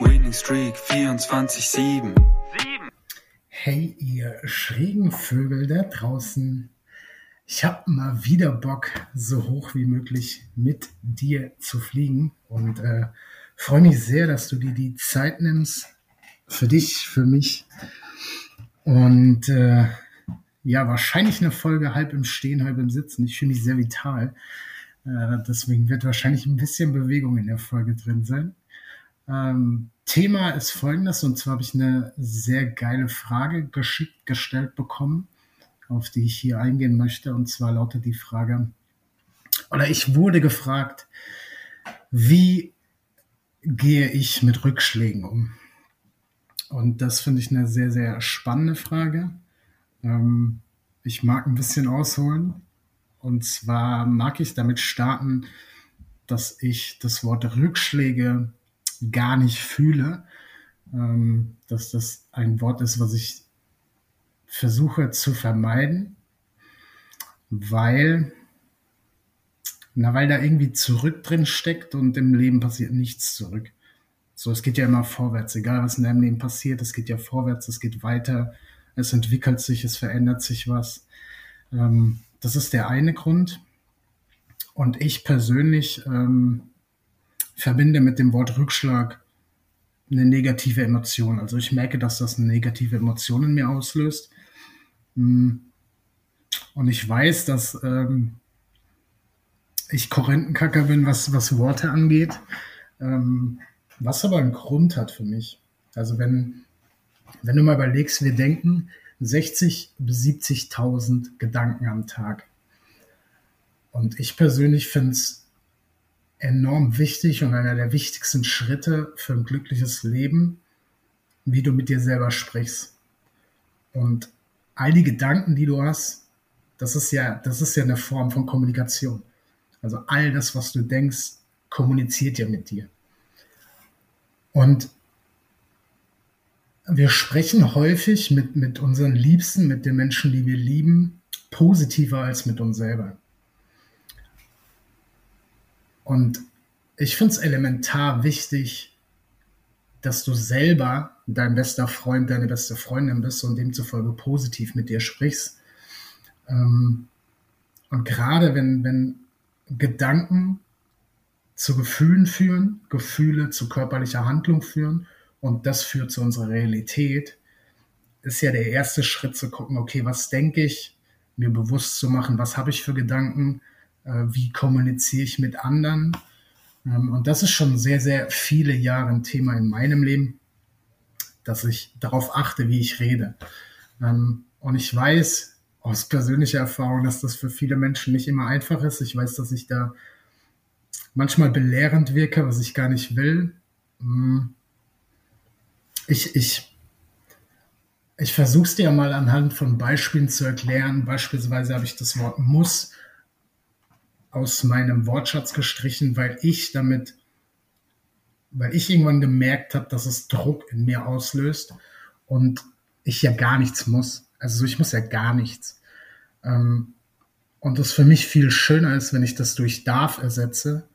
Winning Streak 24-7. Hey, ihr schrägen Vögel da draußen. Ich habe mal wieder Bock, so hoch wie möglich mit dir zu fliegen und äh, freue mich sehr, dass du dir die Zeit nimmst. Für dich, für mich. Und äh, ja, wahrscheinlich eine Folge halb im Stehen, halb im Sitzen. Ich fühle mich sehr vital. Äh, deswegen wird wahrscheinlich ein bisschen Bewegung in der Folge drin sein. Ähm, Thema ist folgendes, und zwar habe ich eine sehr geile Frage geschickt gestellt bekommen auf die ich hier eingehen möchte. Und zwar lautet die Frage, oder ich wurde gefragt, wie gehe ich mit Rückschlägen um? Und das finde ich eine sehr, sehr spannende Frage. Ähm, ich mag ein bisschen ausholen. Und zwar mag ich damit starten, dass ich das Wort Rückschläge gar nicht fühle. Ähm, dass das ein Wort ist, was ich versuche zu vermeiden, weil, na, weil da irgendwie zurück drin steckt und im Leben passiert nichts zurück. So, es geht ja immer vorwärts, egal was in deinem Leben passiert, es geht ja vorwärts, es geht weiter, es entwickelt sich, es verändert sich was. Ähm, das ist der eine Grund. Und ich persönlich ähm, verbinde mit dem Wort Rückschlag eine negative Emotion. Also ich merke, dass das eine negative Emotion in mir auslöst. Hm. Und ich weiß, dass ähm, ich Korinthenkacker bin, was, was Worte angeht. Ähm, was aber einen Grund hat für mich. Also wenn, wenn du mal überlegst, wir denken 60 bis 70.000 Gedanken am Tag. Und ich persönlich finde es enorm wichtig und einer der wichtigsten Schritte für ein glückliches Leben, wie du mit dir selber sprichst. Und all die Gedanken, die du hast, das ist ja, das ist ja eine Form von Kommunikation. Also all das, was du denkst, kommuniziert ja mit dir. Und wir sprechen häufig mit, mit unseren Liebsten, mit den Menschen, die wir lieben, positiver als mit uns selber. Und ich finde es elementar wichtig, dass du selber dein bester Freund, deine beste Freundin bist und demzufolge positiv mit dir sprichst. Ähm, und gerade wenn, wenn Gedanken zu Gefühlen führen, Gefühle zu körperlicher Handlung führen und das führt zu unserer Realität, ist ja der erste Schritt zu gucken, okay, was denke ich, mir bewusst zu machen, was habe ich für Gedanken, wie kommuniziere ich mit anderen. Ähm, und das ist schon sehr, sehr viele Jahre ein Thema in meinem Leben dass ich darauf achte, wie ich rede. Ähm, und ich weiß aus persönlicher Erfahrung, dass das für viele Menschen nicht immer einfach ist. Ich weiß, dass ich da manchmal belehrend wirke, was ich gar nicht will. Hm. Ich, ich, ich versuche es dir mal anhand von Beispielen zu erklären. Beispielsweise habe ich das Wort muss aus meinem Wortschatz gestrichen, weil ich damit weil ich irgendwann gemerkt habe, dass es Druck in mir auslöst und ich ja gar nichts muss. Also ich muss ja gar nichts. Ähm, und das für mich viel schöner ist, wenn ich das durch darf ersetze,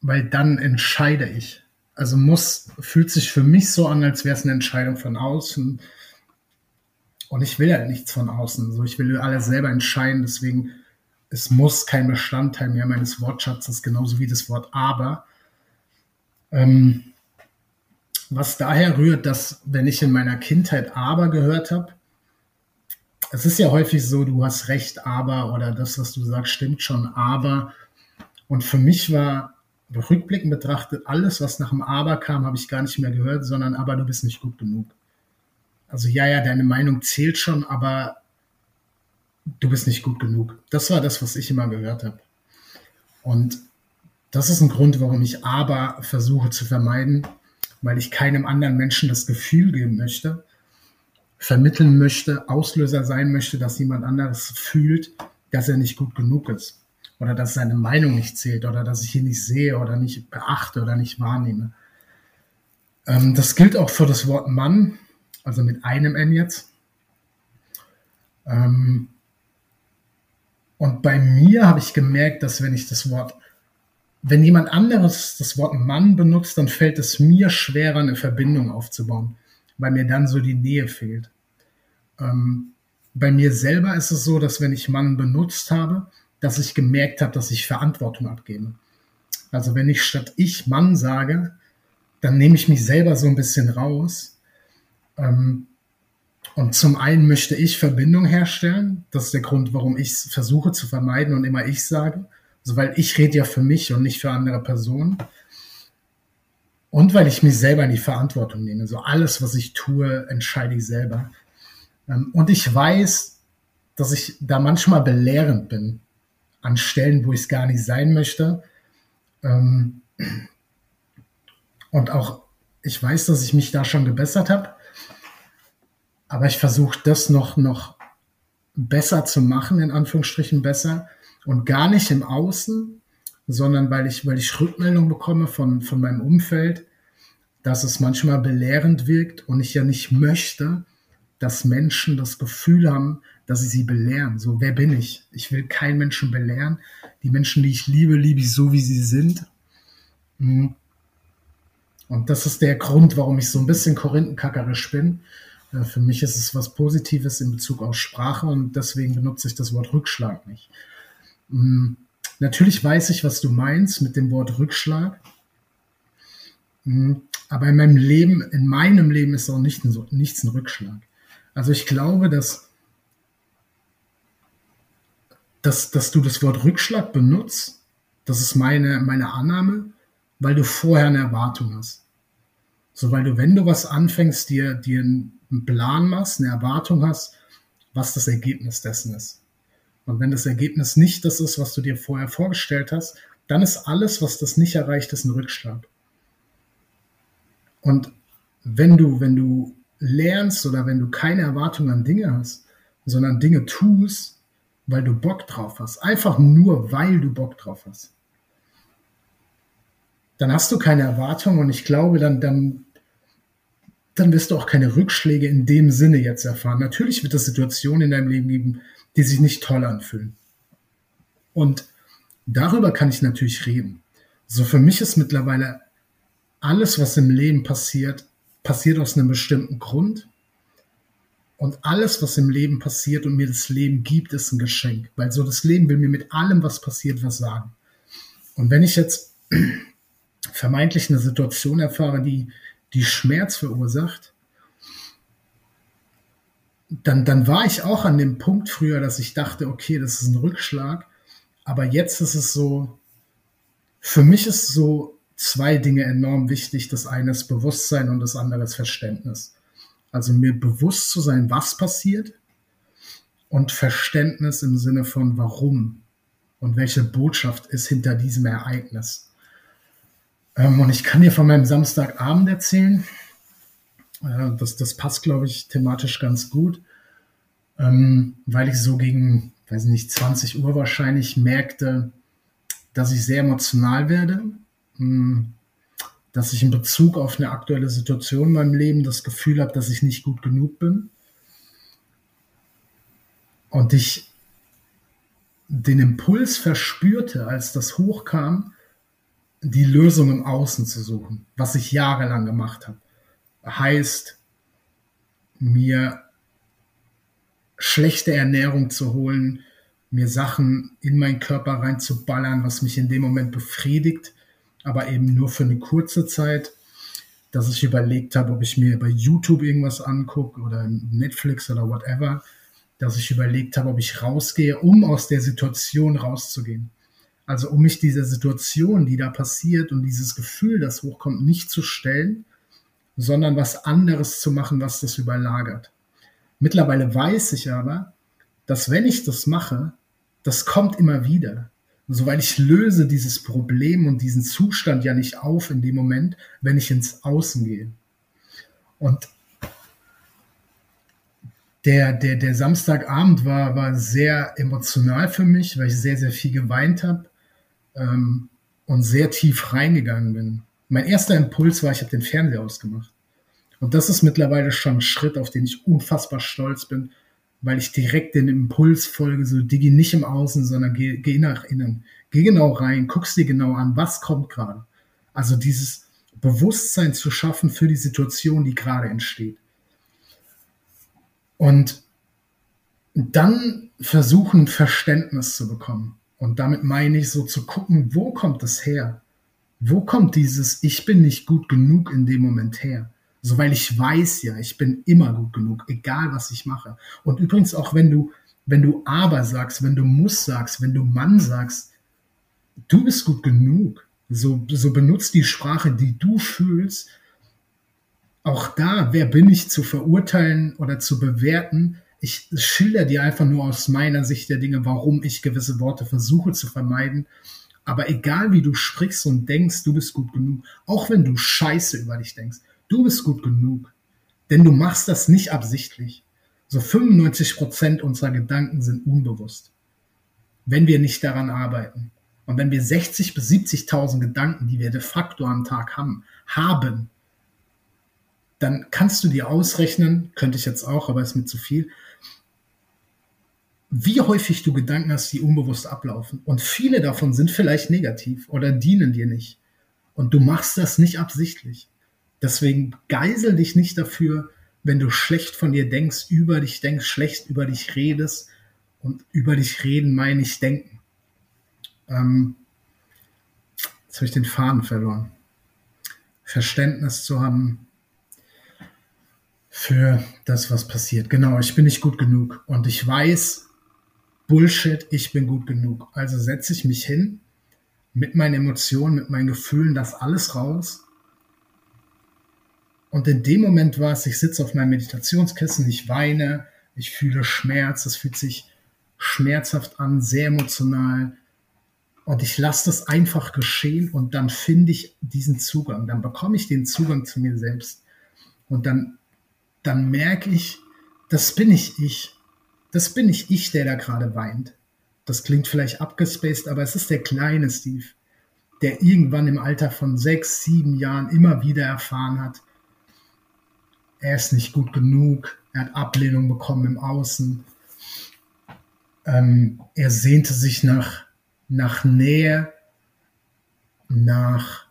weil dann entscheide ich. Also muss, fühlt sich für mich so an, als wäre es eine Entscheidung von außen. Und ich will ja nichts von außen. So, ich will alles selber entscheiden. Deswegen, es muss kein Bestandteil mehr meines Wortschatzes, genauso wie das Wort aber. Ähm, was daher rührt, dass wenn ich in meiner Kindheit aber gehört habe, es ist ja häufig so, du hast recht, aber oder das, was du sagst, stimmt schon, aber. Und für mich war rückblickend betrachtet, alles, was nach dem Aber kam, habe ich gar nicht mehr gehört, sondern aber du bist nicht gut genug. Also ja, ja, deine Meinung zählt schon, aber du bist nicht gut genug. Das war das, was ich immer gehört habe. Und das ist ein Grund, warum ich aber versuche zu vermeiden, weil ich keinem anderen Menschen das Gefühl geben möchte, vermitteln möchte, Auslöser sein möchte, dass jemand anderes fühlt, dass er nicht gut genug ist oder dass seine Meinung nicht zählt oder dass ich ihn nicht sehe oder nicht beachte oder nicht wahrnehme. Ähm, das gilt auch für das Wort Mann, also mit einem N jetzt. Ähm, und bei mir habe ich gemerkt, dass wenn ich das Wort, wenn jemand anderes das Wort Mann benutzt, dann fällt es mir schwerer, eine Verbindung aufzubauen, weil mir dann so die Nähe fehlt. Ähm, bei mir selber ist es so, dass wenn ich Mann benutzt habe, dass ich gemerkt habe, dass ich Verantwortung abgebe. Also wenn ich statt ich Mann sage, dann nehme ich mich selber so ein bisschen raus. Ähm, und zum einen möchte ich Verbindung herstellen. Das ist der Grund, warum ich es versuche zu vermeiden und immer ich sage. Also weil ich rede ja für mich und nicht für andere Personen. Und weil ich mich selber in die Verantwortung nehme. So alles, was ich tue, entscheide ich selber. Ähm, und ich weiß, dass ich da manchmal belehrend bin an Stellen, wo ich es gar nicht sein möchte. Ähm, und auch, ich weiß, dass ich mich da schon gebessert habe, aber ich versuche das noch, noch besser zu machen, in Anführungsstrichen besser und gar nicht im Außen, sondern weil ich, weil ich Rückmeldung bekomme von, von meinem Umfeld, dass es manchmal belehrend wirkt und ich ja nicht möchte, dass Menschen das Gefühl haben, dass ich sie belehren. So, wer bin ich? Ich will keinen Menschen belehren. Die Menschen, die ich liebe, liebe ich so, wie sie sind. Mhm. Und das ist der Grund, warum ich so ein bisschen korinthenkackerisch bin. Äh, für mich ist es was Positives in Bezug auf Sprache und deswegen benutze ich das Wort Rückschlag nicht. Mhm. Natürlich weiß ich, was du meinst mit dem Wort Rückschlag. Mhm. Aber in meinem Leben, in meinem Leben ist auch nicht ein, nichts ein Rückschlag. Also ich glaube, dass, dass, dass du das Wort Rückschlag benutzt, das ist meine, meine Annahme, weil du vorher eine Erwartung hast. So, weil du, wenn du was anfängst, dir, dir einen Plan machst, eine Erwartung hast, was das Ergebnis dessen ist. Und wenn das Ergebnis nicht das ist, was du dir vorher vorgestellt hast, dann ist alles, was das nicht erreicht, ist ein Rückschlag. Und wenn du, wenn du lernst oder wenn du keine Erwartung an Dinge hast, sondern Dinge tust, weil du Bock drauf hast, einfach nur weil du Bock drauf hast, dann hast du keine Erwartung und ich glaube, dann, dann, dann wirst du auch keine Rückschläge in dem Sinne jetzt erfahren. Natürlich wird es Situationen in deinem Leben geben, die sich nicht toll anfühlen. Und darüber kann ich natürlich reden. So für mich ist mittlerweile alles, was im Leben passiert, passiert aus einem bestimmten Grund. Und alles, was im Leben passiert und mir das Leben gibt, ist ein Geschenk. Weil so das Leben will mir mit allem, was passiert, was sagen. Und wenn ich jetzt vermeintlich eine Situation erfahre, die, die Schmerz verursacht, dann, dann war ich auch an dem Punkt früher, dass ich dachte, okay, das ist ein Rückschlag. Aber jetzt ist es so, für mich ist so zwei Dinge enorm wichtig. Das eine ist Bewusstsein und das andere ist Verständnis. Also mir bewusst zu sein, was passiert und Verständnis im Sinne von warum und welche Botschaft ist hinter diesem Ereignis. Ähm, und ich kann dir von meinem Samstagabend erzählen. Äh, das, das passt, glaube ich, thematisch ganz gut, ähm, weil ich so gegen, weiß nicht, 20 Uhr wahrscheinlich merkte, dass ich sehr emotional werde hm, dass ich in Bezug auf eine aktuelle Situation in meinem Leben das Gefühl habe, dass ich nicht gut genug bin. Und ich den Impuls verspürte, als das hochkam, die Lösung im Außen zu suchen, was ich jahrelang gemacht habe. Heißt, mir schlechte Ernährung zu holen, mir Sachen in meinen Körper reinzuballern, was mich in dem Moment befriedigt, aber eben nur für eine kurze Zeit. dass ich überlegt habe, ob ich mir bei YouTube irgendwas angucke oder Netflix oder whatever, dass ich überlegt habe, ob ich rausgehe, um aus der Situation rauszugehen. Also um mich dieser Situation, die da passiert und dieses Gefühl, das hochkommt, nicht zu stellen, sondern was anderes zu machen, was das überlagert. Mittlerweile weiß ich aber, dass wenn ich das mache, das kommt immer wieder. So, weil ich löse dieses Problem und diesen Zustand ja nicht auf in dem Moment, wenn ich ins Außen gehe. Und der, der, der Samstagabend war, war sehr emotional für mich, weil ich sehr, sehr viel geweint habe ähm, und sehr tief reingegangen bin. Mein erster Impuls war, ich habe den Fernseher ausgemacht. Und das ist mittlerweile schon ein Schritt, auf den ich unfassbar stolz bin, weil ich direkt den Impuls folge, so Digi nicht im Außen, sondern geh, geh nach innen. Geh genau rein, guck's dir genau an, was kommt gerade. Also dieses Bewusstsein zu schaffen für die Situation, die gerade entsteht. Und dann versuchen, Verständnis zu bekommen. Und damit meine ich so zu gucken, wo kommt das her? Wo kommt dieses Ich bin nicht gut genug in dem Moment her? So, weil ich weiß ja, ich bin immer gut genug, egal was ich mache. Und übrigens auch wenn du, wenn du aber sagst, wenn du muss sagst, wenn du Mann sagst, du bist gut genug. So, so benutzt die Sprache, die du fühlst. Auch da, wer bin ich zu verurteilen oder zu bewerten? Ich schilder dir einfach nur aus meiner Sicht der Dinge, warum ich gewisse Worte versuche zu vermeiden. Aber egal wie du sprichst und denkst, du bist gut genug, auch wenn du Scheiße über dich denkst, Du bist gut genug. Denn du machst das nicht absichtlich. So 95 Prozent unserer Gedanken sind unbewusst. Wenn wir nicht daran arbeiten. Und wenn wir 60 bis 70.000 Gedanken, die wir de facto am Tag haben, haben, dann kannst du dir ausrechnen, könnte ich jetzt auch, aber ist mir zu viel, wie häufig du Gedanken hast, die unbewusst ablaufen. Und viele davon sind vielleicht negativ oder dienen dir nicht. Und du machst das nicht absichtlich. Deswegen geisel dich nicht dafür, wenn du schlecht von dir denkst, über dich denkst, schlecht über dich redest. Und über dich reden meine ich denken. Ähm, jetzt habe ich den Faden verloren. Verständnis zu haben für das, was passiert. Genau, ich bin nicht gut genug. Und ich weiß, Bullshit, ich bin gut genug. Also setze ich mich hin mit meinen Emotionen, mit meinen Gefühlen, das alles raus und in dem Moment war es, ich sitze auf meinem Meditationskissen, ich weine, ich fühle Schmerz, es fühlt sich schmerzhaft an, sehr emotional. Und ich lasse das einfach geschehen und dann finde ich diesen Zugang, dann bekomme ich den Zugang zu mir selbst. Und dann, dann merke ich, das bin ich ich. Das bin ich ich, der da gerade weint. Das klingt vielleicht abgespaced, aber es ist der kleine Steve, der irgendwann im Alter von sechs, sieben Jahren immer wieder erfahren hat, er ist nicht gut genug, er hat Ablehnung bekommen im Außen. Ähm, er sehnte sich nach, nach Nähe, nach,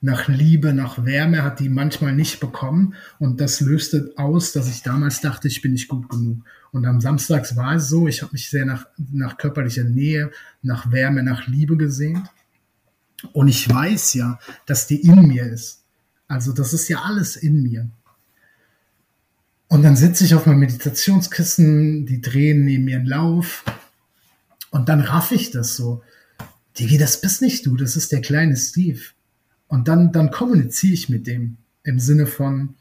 nach Liebe, nach Wärme, hat die manchmal nicht bekommen. Und das löste aus, dass ich damals dachte, ich bin nicht gut genug. Und am Samstags war es so, ich habe mich sehr nach, nach körperlicher Nähe, nach Wärme, nach Liebe gesehnt. Und ich weiß ja, dass die in mir ist. Also das ist ja alles in mir. Und dann sitze ich auf meinem Meditationskissen, die drehen neben mir einen Lauf und dann raff ich das so. Digi, das bist nicht du, das ist der kleine Steve. Und dann, dann kommuniziere ich mit dem im Sinne von,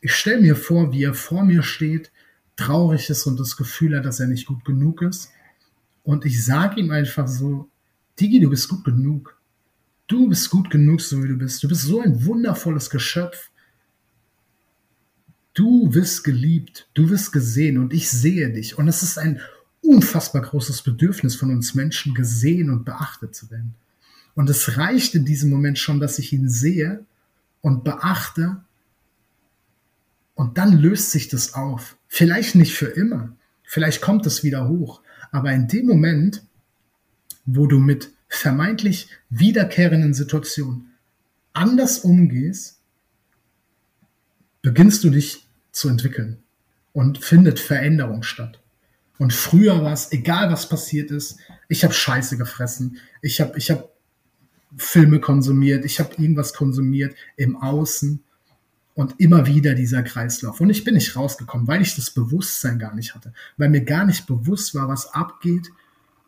ich stelle mir vor, wie er vor mir steht, traurig ist und das Gefühl hat, dass er nicht gut genug ist. Und ich sage ihm einfach so, Digi, du bist gut genug. Du bist gut genug, so wie du bist. Du bist so ein wundervolles Geschöpf. Du wirst geliebt, du wirst gesehen und ich sehe dich. Und es ist ein unfassbar großes Bedürfnis von uns Menschen, gesehen und beachtet zu werden. Und es reicht in diesem Moment schon, dass ich ihn sehe und beachte. Und dann löst sich das auf. Vielleicht nicht für immer. Vielleicht kommt es wieder hoch. Aber in dem Moment, wo du mit vermeintlich wiederkehrenden Situationen anders umgehst, beginnst du dich zu entwickeln und findet Veränderung statt. Und früher war es, egal was passiert ist, ich habe Scheiße gefressen, ich habe ich hab Filme konsumiert, ich habe irgendwas konsumiert im Außen und immer wieder dieser Kreislauf. Und ich bin nicht rausgekommen, weil ich das Bewusstsein gar nicht hatte, weil mir gar nicht bewusst war, was abgeht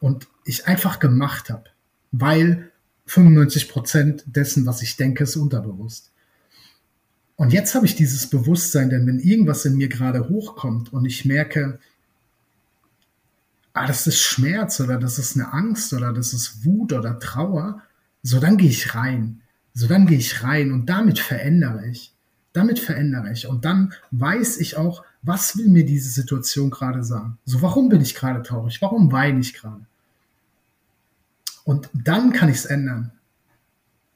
und ich einfach gemacht habe, weil 95 Prozent dessen, was ich denke, ist unterbewusst. Und jetzt habe ich dieses Bewusstsein, denn wenn irgendwas in mir gerade hochkommt und ich merke, ah, das ist Schmerz oder das ist eine Angst oder das ist Wut oder Trauer, so dann gehe ich rein. So dann gehe ich rein und damit verändere ich. Damit verändere ich. Und dann weiß ich auch, was will mir diese Situation gerade sagen. So, warum bin ich gerade traurig? Warum weine ich gerade? Und dann kann ich es ändern.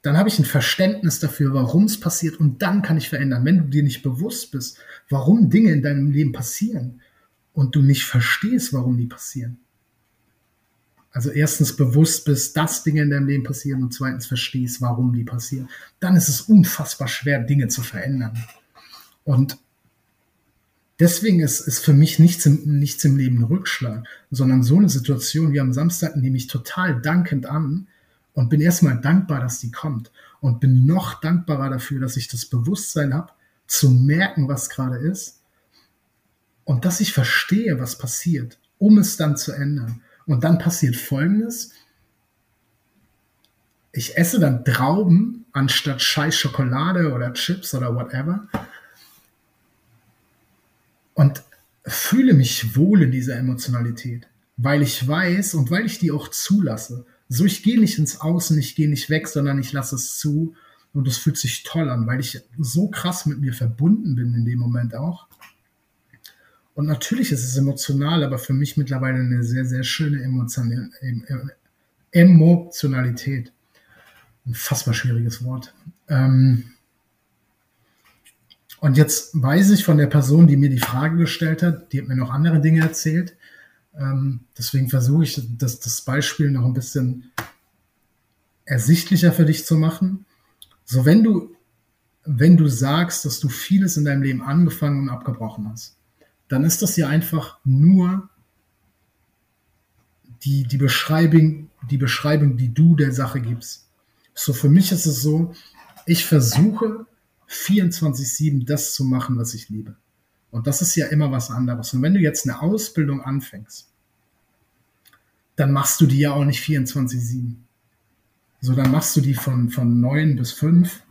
Dann habe ich ein Verständnis dafür, warum es passiert und dann kann ich verändern. Wenn du dir nicht bewusst bist, warum Dinge in deinem Leben passieren und du nicht verstehst, warum die passieren, also erstens bewusst bist, dass Dinge in deinem Leben passieren und zweitens verstehst, warum die passieren, dann ist es unfassbar schwer, Dinge zu verändern. Und deswegen ist, ist für mich nichts im, nichts im Leben ein Rückschlag, sondern so eine Situation wie am Samstag nehme ich total dankend an und bin erstmal dankbar, dass die kommt und bin noch dankbarer dafür, dass ich das Bewusstsein habe, zu merken, was gerade ist und dass ich verstehe, was passiert, um es dann zu ändern. Und dann passiert Folgendes. Ich esse dann Trauben anstatt scheiß Schokolade oder Chips oder whatever. Und fühle mich wohl in dieser Emotionalität, weil ich weiß und weil ich die auch zulasse. So, ich gehe nicht ins Außen, ich gehe nicht weg, sondern ich lasse es zu. Und es fühlt sich toll an, weil ich so krass mit mir verbunden bin in dem Moment auch. Und natürlich ist es emotional, aber für mich mittlerweile eine sehr, sehr schöne Emotionalität. Ein fassbar schwieriges Wort. Ähm und jetzt weiß ich von der Person, die mir die Frage gestellt hat, die hat mir noch andere Dinge erzählt. Ähm deswegen versuche ich, das, das Beispiel noch ein bisschen ersichtlicher für dich zu machen. So, wenn du, wenn du sagst, dass du vieles in deinem Leben angefangen und abgebrochen hast, dann ist das ja einfach nur die, die, Beschreibung, die Beschreibung, die du der Sache gibst. So, für mich ist es so, ich versuche 24-7 das zu machen, was ich liebe. Und das ist ja immer was anderes. Und wenn du jetzt eine Ausbildung anfängst, dann machst du die ja auch nicht 24-7. So, dann machst du die von, von 9 bis 5.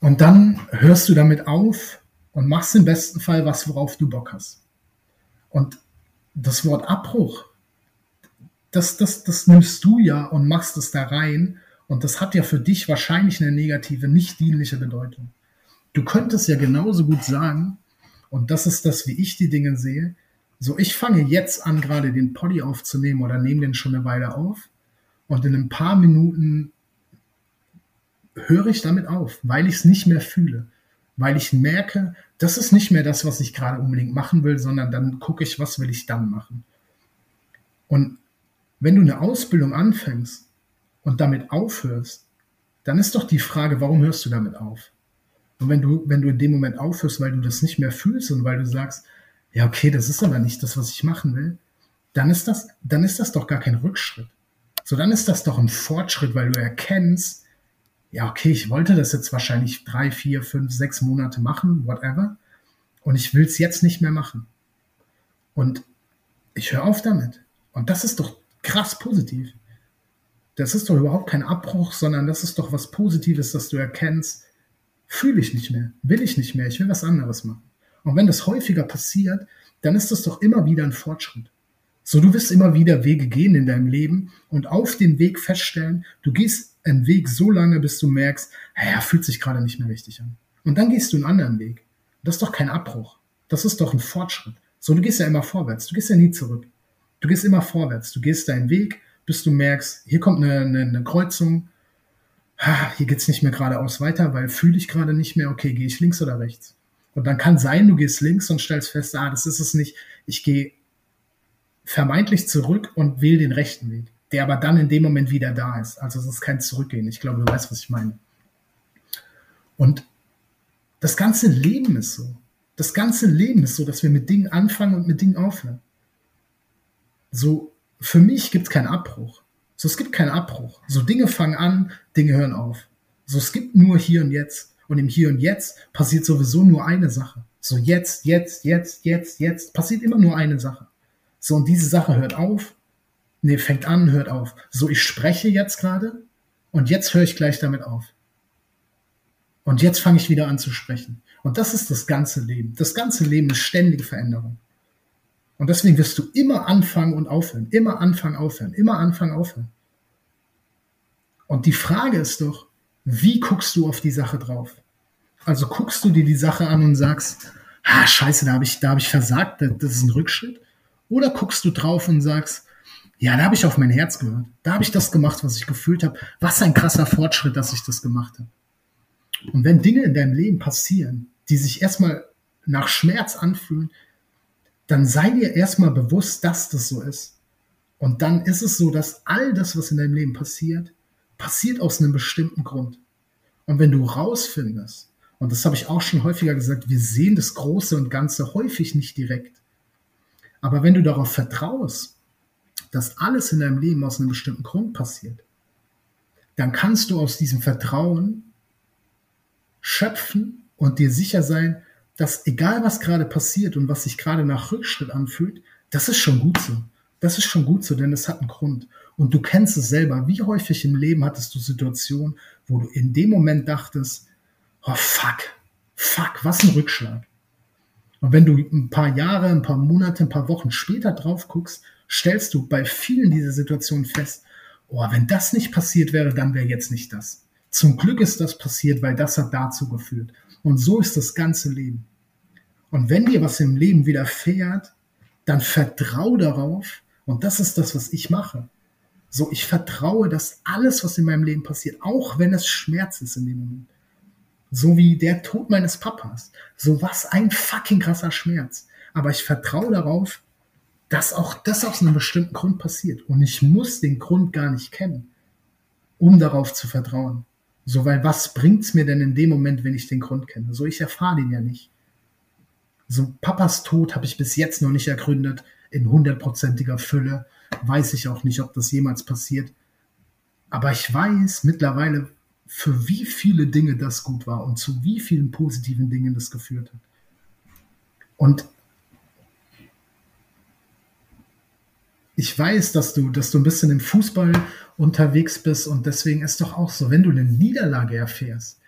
Und dann hörst du damit auf, und machst im besten Fall was, worauf du Bock hast. Und das Wort Abbruch, das, das, das nimmst du ja und machst es da rein und das hat ja für dich wahrscheinlich eine negative, nicht dienliche Bedeutung. Du könntest ja genauso gut sagen, und das ist das, wie ich die Dinge sehe, so ich fange jetzt an, gerade den Poddy aufzunehmen oder nehme den schon eine Weile auf und in ein paar Minuten höre ich damit auf, weil ich es nicht mehr fühle weil ich merke, das ist nicht mehr das, was ich gerade unbedingt machen will, sondern dann gucke ich, was will ich dann machen. Und wenn du eine Ausbildung anfängst und damit aufhörst, dann ist doch die Frage, warum hörst du damit auf? Und wenn du, wenn du in dem Moment aufhörst, weil du das nicht mehr fühlst und weil du sagst, ja, okay, das ist aber nicht das, was ich machen will, dann ist das, dann ist das doch gar kein Rückschritt. So, dann ist das doch ein Fortschritt, weil du erkennst, ja, okay, ich wollte das jetzt wahrscheinlich drei, vier, fünf, sechs Monate machen, whatever. Und ich will es jetzt nicht mehr machen. Und ich höre auf damit. Und das ist doch krass positiv. Das ist doch überhaupt kein Abbruch, sondern das ist doch was Positives, dass du erkennst, fühle ich nicht mehr, will ich nicht mehr, ich will was anderes machen. Und wenn das häufiger passiert, dann ist das doch immer wieder ein Fortschritt. So, du wirst immer wieder Wege gehen in deinem Leben und auf dem Weg feststellen, du gehst einen Weg so lange, bis du merkst, er fühlt sich gerade nicht mehr richtig an. Und dann gehst du einen anderen Weg. Das ist doch kein Abbruch. Das ist doch ein Fortschritt. So, du gehst ja immer vorwärts. Du gehst ja nie zurück. Du gehst immer vorwärts. Du gehst deinen Weg, bis du merkst, hier kommt eine, eine, eine Kreuzung. Hier geht's nicht mehr geradeaus weiter, weil fühle ich gerade nicht mehr, okay, gehe ich links oder rechts? Und dann kann sein, du gehst links und stellst fest, ah, das ist es nicht. Ich gehe vermeintlich zurück und wähle den rechten Weg der aber dann in dem Moment wieder da ist. Also es ist kein Zurückgehen. Ich glaube, du weißt, was ich meine. Und das ganze Leben ist so. Das ganze Leben ist so, dass wir mit Dingen anfangen und mit Dingen aufhören. So, für mich gibt es keinen Abbruch. So, es gibt keinen Abbruch. So, Dinge fangen an, Dinge hören auf. So, es gibt nur hier und jetzt. Und im Hier und Jetzt passiert sowieso nur eine Sache. So, jetzt, jetzt, jetzt, jetzt, jetzt passiert immer nur eine Sache. So, und diese Sache hört auf. Nee, fängt an, hört auf. So, ich spreche jetzt gerade und jetzt höre ich gleich damit auf. Und jetzt fange ich wieder an zu sprechen. Und das ist das ganze Leben. Das ganze Leben ist ständige Veränderung. Und deswegen wirst du immer anfangen und aufhören. Immer anfangen, aufhören. Immer anfangen, aufhören. Und die Frage ist doch, wie guckst du auf die Sache drauf? Also guckst du dir die Sache an und sagst, ah, scheiße, da habe ich, hab ich versagt, das ist ein Rückschritt. Oder guckst du drauf und sagst, ja, da habe ich auf mein Herz gehört. Da habe ich das gemacht, was ich gefühlt habe. Was ein krasser Fortschritt, dass ich das gemacht habe. Und wenn Dinge in deinem Leben passieren, die sich erstmal nach Schmerz anfühlen, dann sei dir erstmal bewusst, dass das so ist. Und dann ist es so, dass all das, was in deinem Leben passiert, passiert aus einem bestimmten Grund. Und wenn du rausfindest, und das habe ich auch schon häufiger gesagt, wir sehen das Große und Ganze häufig nicht direkt. Aber wenn du darauf vertraust, dass alles in deinem Leben aus einem bestimmten Grund passiert, dann kannst du aus diesem Vertrauen schöpfen und dir sicher sein, dass egal was gerade passiert und was sich gerade nach Rückschritt anfühlt, das ist schon gut so. Das ist schon gut so, denn es hat einen Grund. Und du kennst es selber. Wie häufig im Leben hattest du Situationen, wo du in dem Moment dachtest, oh fuck, fuck, was ein Rückschlag. Und wenn du ein paar Jahre, ein paar Monate, ein paar Wochen später drauf guckst, stellst du bei vielen dieser Situationen fest, oh, wenn das nicht passiert wäre, dann wäre jetzt nicht das. Zum Glück ist das passiert, weil das hat dazu geführt. Und so ist das ganze Leben. Und wenn dir was im Leben widerfährt, dann vertrau darauf. Und das ist das, was ich mache. So, ich vertraue, dass alles, was in meinem Leben passiert, auch wenn es Schmerz ist in dem Moment, so wie der Tod meines Papas, so was ein fucking krasser Schmerz. Aber ich vertraue darauf, dass auch das aus einem bestimmten Grund passiert. Und ich muss den Grund gar nicht kennen, um darauf zu vertrauen. So, weil was bringt's mir denn in dem Moment, wenn ich den Grund kenne? So, ich erfahre den ja nicht. So, Papas Tod habe ich bis jetzt noch nicht ergründet in hundertprozentiger Fülle. Weiß ich auch nicht, ob das jemals passiert. Aber ich weiß mittlerweile, für wie viele Dinge das gut war und zu wie vielen positiven Dingen das geführt hat. Und ich weiß, dass du, dass du ein bisschen im Fußball unterwegs bist und deswegen ist doch auch so, wenn du eine Niederlage erfährst,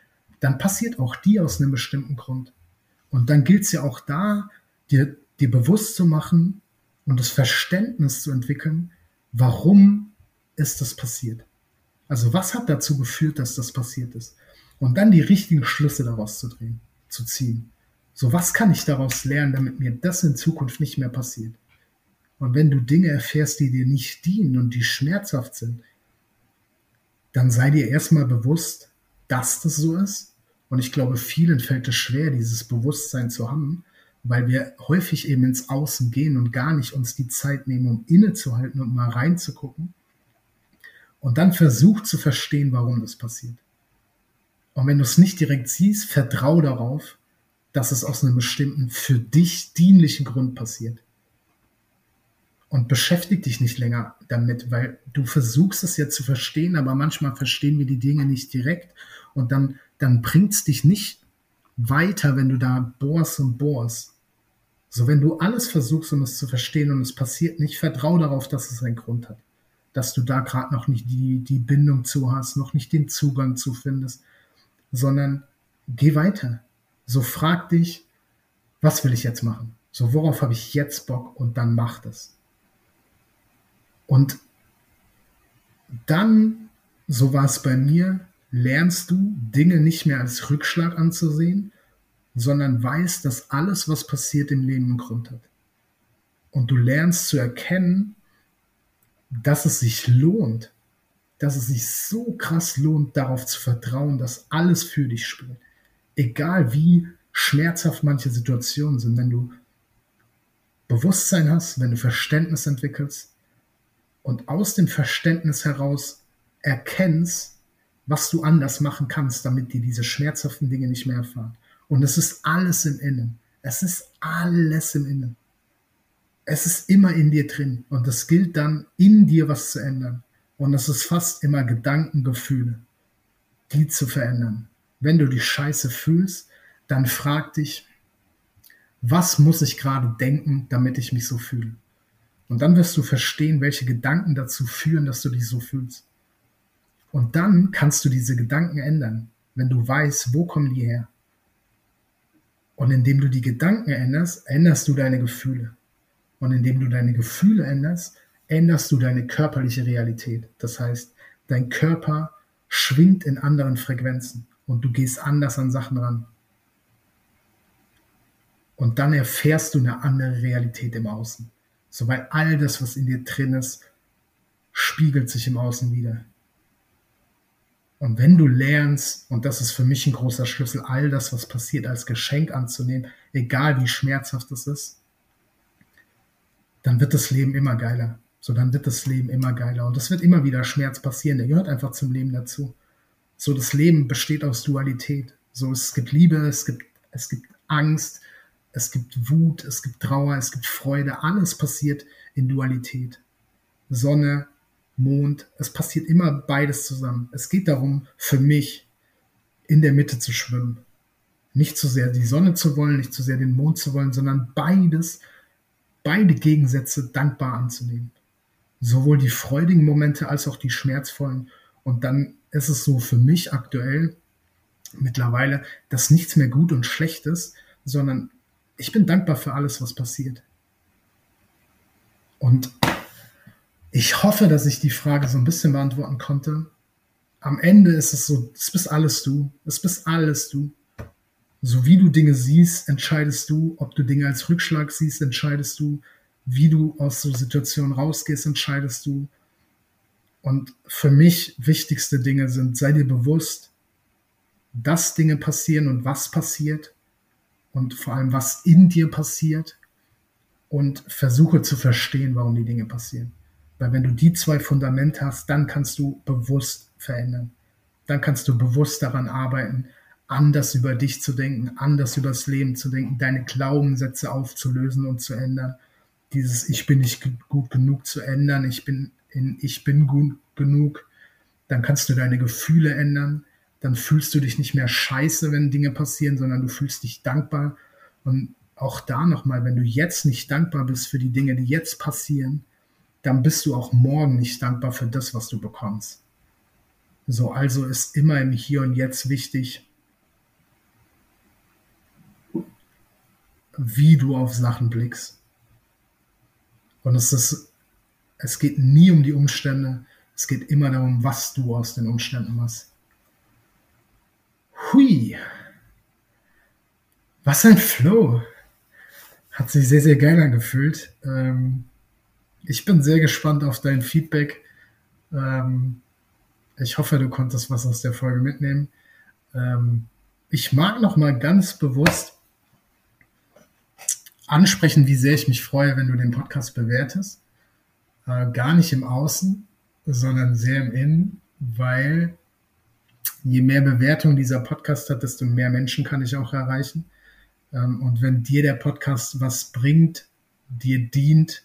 dann passiert auch die aus einem bestimmten Grund. Und dann gilt es ja auch da, dir, dir bewusst zu machen und das Verständnis zu entwickeln, warum ist das passiert. Also was hat dazu geführt, dass das passiert ist? Und dann die richtigen Schlüsse daraus zu drehen, zu ziehen. So was kann ich daraus lernen, damit mir das in Zukunft nicht mehr passiert? Und wenn du Dinge erfährst, die dir nicht dienen und die schmerzhaft sind, dann sei dir erstmal bewusst, dass das so ist. Und ich glaube, vielen fällt es schwer, dieses Bewusstsein zu haben, weil wir häufig eben ins Außen gehen und gar nicht uns die Zeit nehmen, um innezuhalten und mal reinzugucken. Und dann versuch zu verstehen, warum das passiert. Und wenn du es nicht direkt siehst, vertrau darauf, dass es aus einem bestimmten für dich dienlichen Grund passiert und beschäftige dich nicht länger damit, weil du versuchst es ja zu verstehen, aber manchmal verstehen wir die Dinge nicht direkt und dann, dann bringt es dich nicht weiter, wenn du da bohrst und bohrst. So, wenn du alles versuchst, um es zu verstehen und es passiert nicht, vertrau darauf, dass es einen Grund hat. Dass du da gerade noch nicht die, die Bindung zu hast, noch nicht den Zugang zu findest, sondern geh weiter. So frag dich, was will ich jetzt machen? So, worauf habe ich jetzt Bock? Und dann mach das. Und dann, so war es bei mir, lernst du Dinge nicht mehr als Rückschlag anzusehen, sondern weißt, dass alles, was passiert im Leben einen Grund hat. Und du lernst zu erkennen, dass es sich lohnt, dass es sich so krass lohnt, darauf zu vertrauen, dass alles für dich spielt. Egal wie schmerzhaft manche Situationen sind, wenn du Bewusstsein hast, wenn du Verständnis entwickelst, und aus dem Verständnis heraus erkennst, was du anders machen kannst, damit dir diese schmerzhaften Dinge nicht mehr erfahren. Und es ist alles im Innen. Es ist alles im Innen. Es ist immer in dir drin. Und es gilt dann, in dir was zu ändern. Und es ist fast immer Gedankengefühle, die zu verändern. Wenn du die Scheiße fühlst, dann frag dich, was muss ich gerade denken, damit ich mich so fühle? Und dann wirst du verstehen, welche Gedanken dazu führen, dass du dich so fühlst. Und dann kannst du diese Gedanken ändern, wenn du weißt, wo kommen die her. Und indem du die Gedanken änderst, änderst du deine Gefühle. Und indem du deine Gefühle änderst, änderst du deine körperliche Realität. Das heißt, dein Körper schwingt in anderen Frequenzen und du gehst anders an Sachen ran. Und dann erfährst du eine andere Realität im Außen. So, weil all das, was in dir drin ist, spiegelt sich im Außen wieder. Und wenn du lernst, und das ist für mich ein großer Schlüssel, all das, was passiert, als Geschenk anzunehmen, egal wie schmerzhaft es ist, dann wird das Leben immer geiler. So, dann wird das Leben immer geiler. Und es wird immer wieder Schmerz passieren. Der gehört einfach zum Leben dazu. So, das Leben besteht aus Dualität. So, es gibt Liebe, es gibt, es gibt Angst, es gibt Wut, es gibt Trauer, es gibt Freude. Alles passiert in Dualität. Sonne, Mond, es passiert immer beides zusammen. Es geht darum, für mich in der Mitte zu schwimmen. Nicht zu sehr die Sonne zu wollen, nicht zu sehr den Mond zu wollen, sondern beides, beide Gegensätze dankbar anzunehmen. Sowohl die freudigen Momente als auch die schmerzvollen. Und dann ist es so für mich aktuell mittlerweile, dass nichts mehr gut und schlecht ist, sondern ich bin dankbar für alles, was passiert. Und ich hoffe, dass ich die Frage so ein bisschen beantworten konnte. Am Ende ist es so, es bist alles du. Es bist alles du. So wie du Dinge siehst, entscheidest du, ob du Dinge als Rückschlag siehst, entscheidest du, wie du aus so Situationen rausgehst, entscheidest du. Und für mich wichtigste Dinge sind, sei dir bewusst, dass Dinge passieren und was passiert und vor allem, was in dir passiert und versuche zu verstehen, warum die Dinge passieren. Weil wenn du die zwei Fundamente hast, dann kannst du bewusst verändern. Dann kannst du bewusst daran arbeiten, anders über dich zu denken, anders über das Leben zu denken, deine Glaubenssätze aufzulösen und zu ändern. Dieses Ich bin nicht gut genug zu ändern, ich bin in Ich bin gut genug. Dann kannst du deine Gefühle ändern. Dann fühlst du dich nicht mehr scheiße, wenn Dinge passieren, sondern du fühlst dich dankbar. Und auch da nochmal, wenn du jetzt nicht dankbar bist für die Dinge, die jetzt passieren, dann bist du auch morgen nicht dankbar für das, was du bekommst. So, also ist immer im Hier und Jetzt wichtig, wie du auf Sachen blickst. Und es ist, es geht nie um die Umstände, es geht immer darum, was du aus den Umständen machst. Hui. Was ein Flow. Hat sich sehr, sehr geil angefühlt. Ähm, ich bin sehr gespannt auf dein Feedback. Ähm, ich hoffe, du konntest was aus der Folge mitnehmen. Ähm, ich mag noch mal ganz bewusst ansprechen, wie sehr ich mich freue, wenn du den Podcast bewertest. Äh, gar nicht im Außen, sondern sehr im Innen, weil je mehr Bewertung dieser Podcast hat, desto mehr Menschen kann ich auch erreichen. Ähm, und wenn dir der Podcast was bringt, dir dient,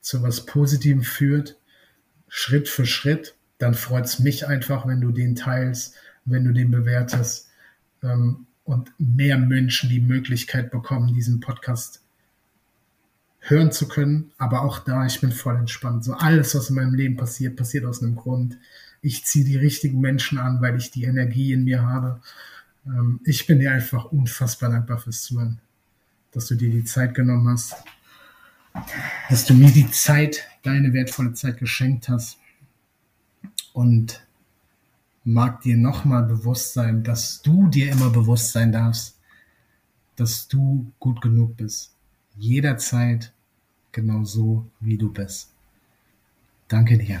zu was Positivem führt, Schritt für Schritt, dann freut es mich einfach, wenn du den teilst, wenn du den bewertest ähm, und mehr Menschen die Möglichkeit bekommen, diesen Podcast hören zu können. Aber auch da, ich bin voll entspannt. So alles, was in meinem Leben passiert, passiert aus einem Grund. Ich ziehe die richtigen Menschen an, weil ich die Energie in mir habe. Ähm, ich bin dir einfach unfassbar dankbar fürs Zuhören, dass du dir die Zeit genommen hast dass du mir die Zeit, deine wertvolle Zeit geschenkt hast. Und mag dir nochmal bewusst sein, dass du dir immer bewusst sein darfst, dass du gut genug bist. Jederzeit genau so, wie du bist. Danke dir.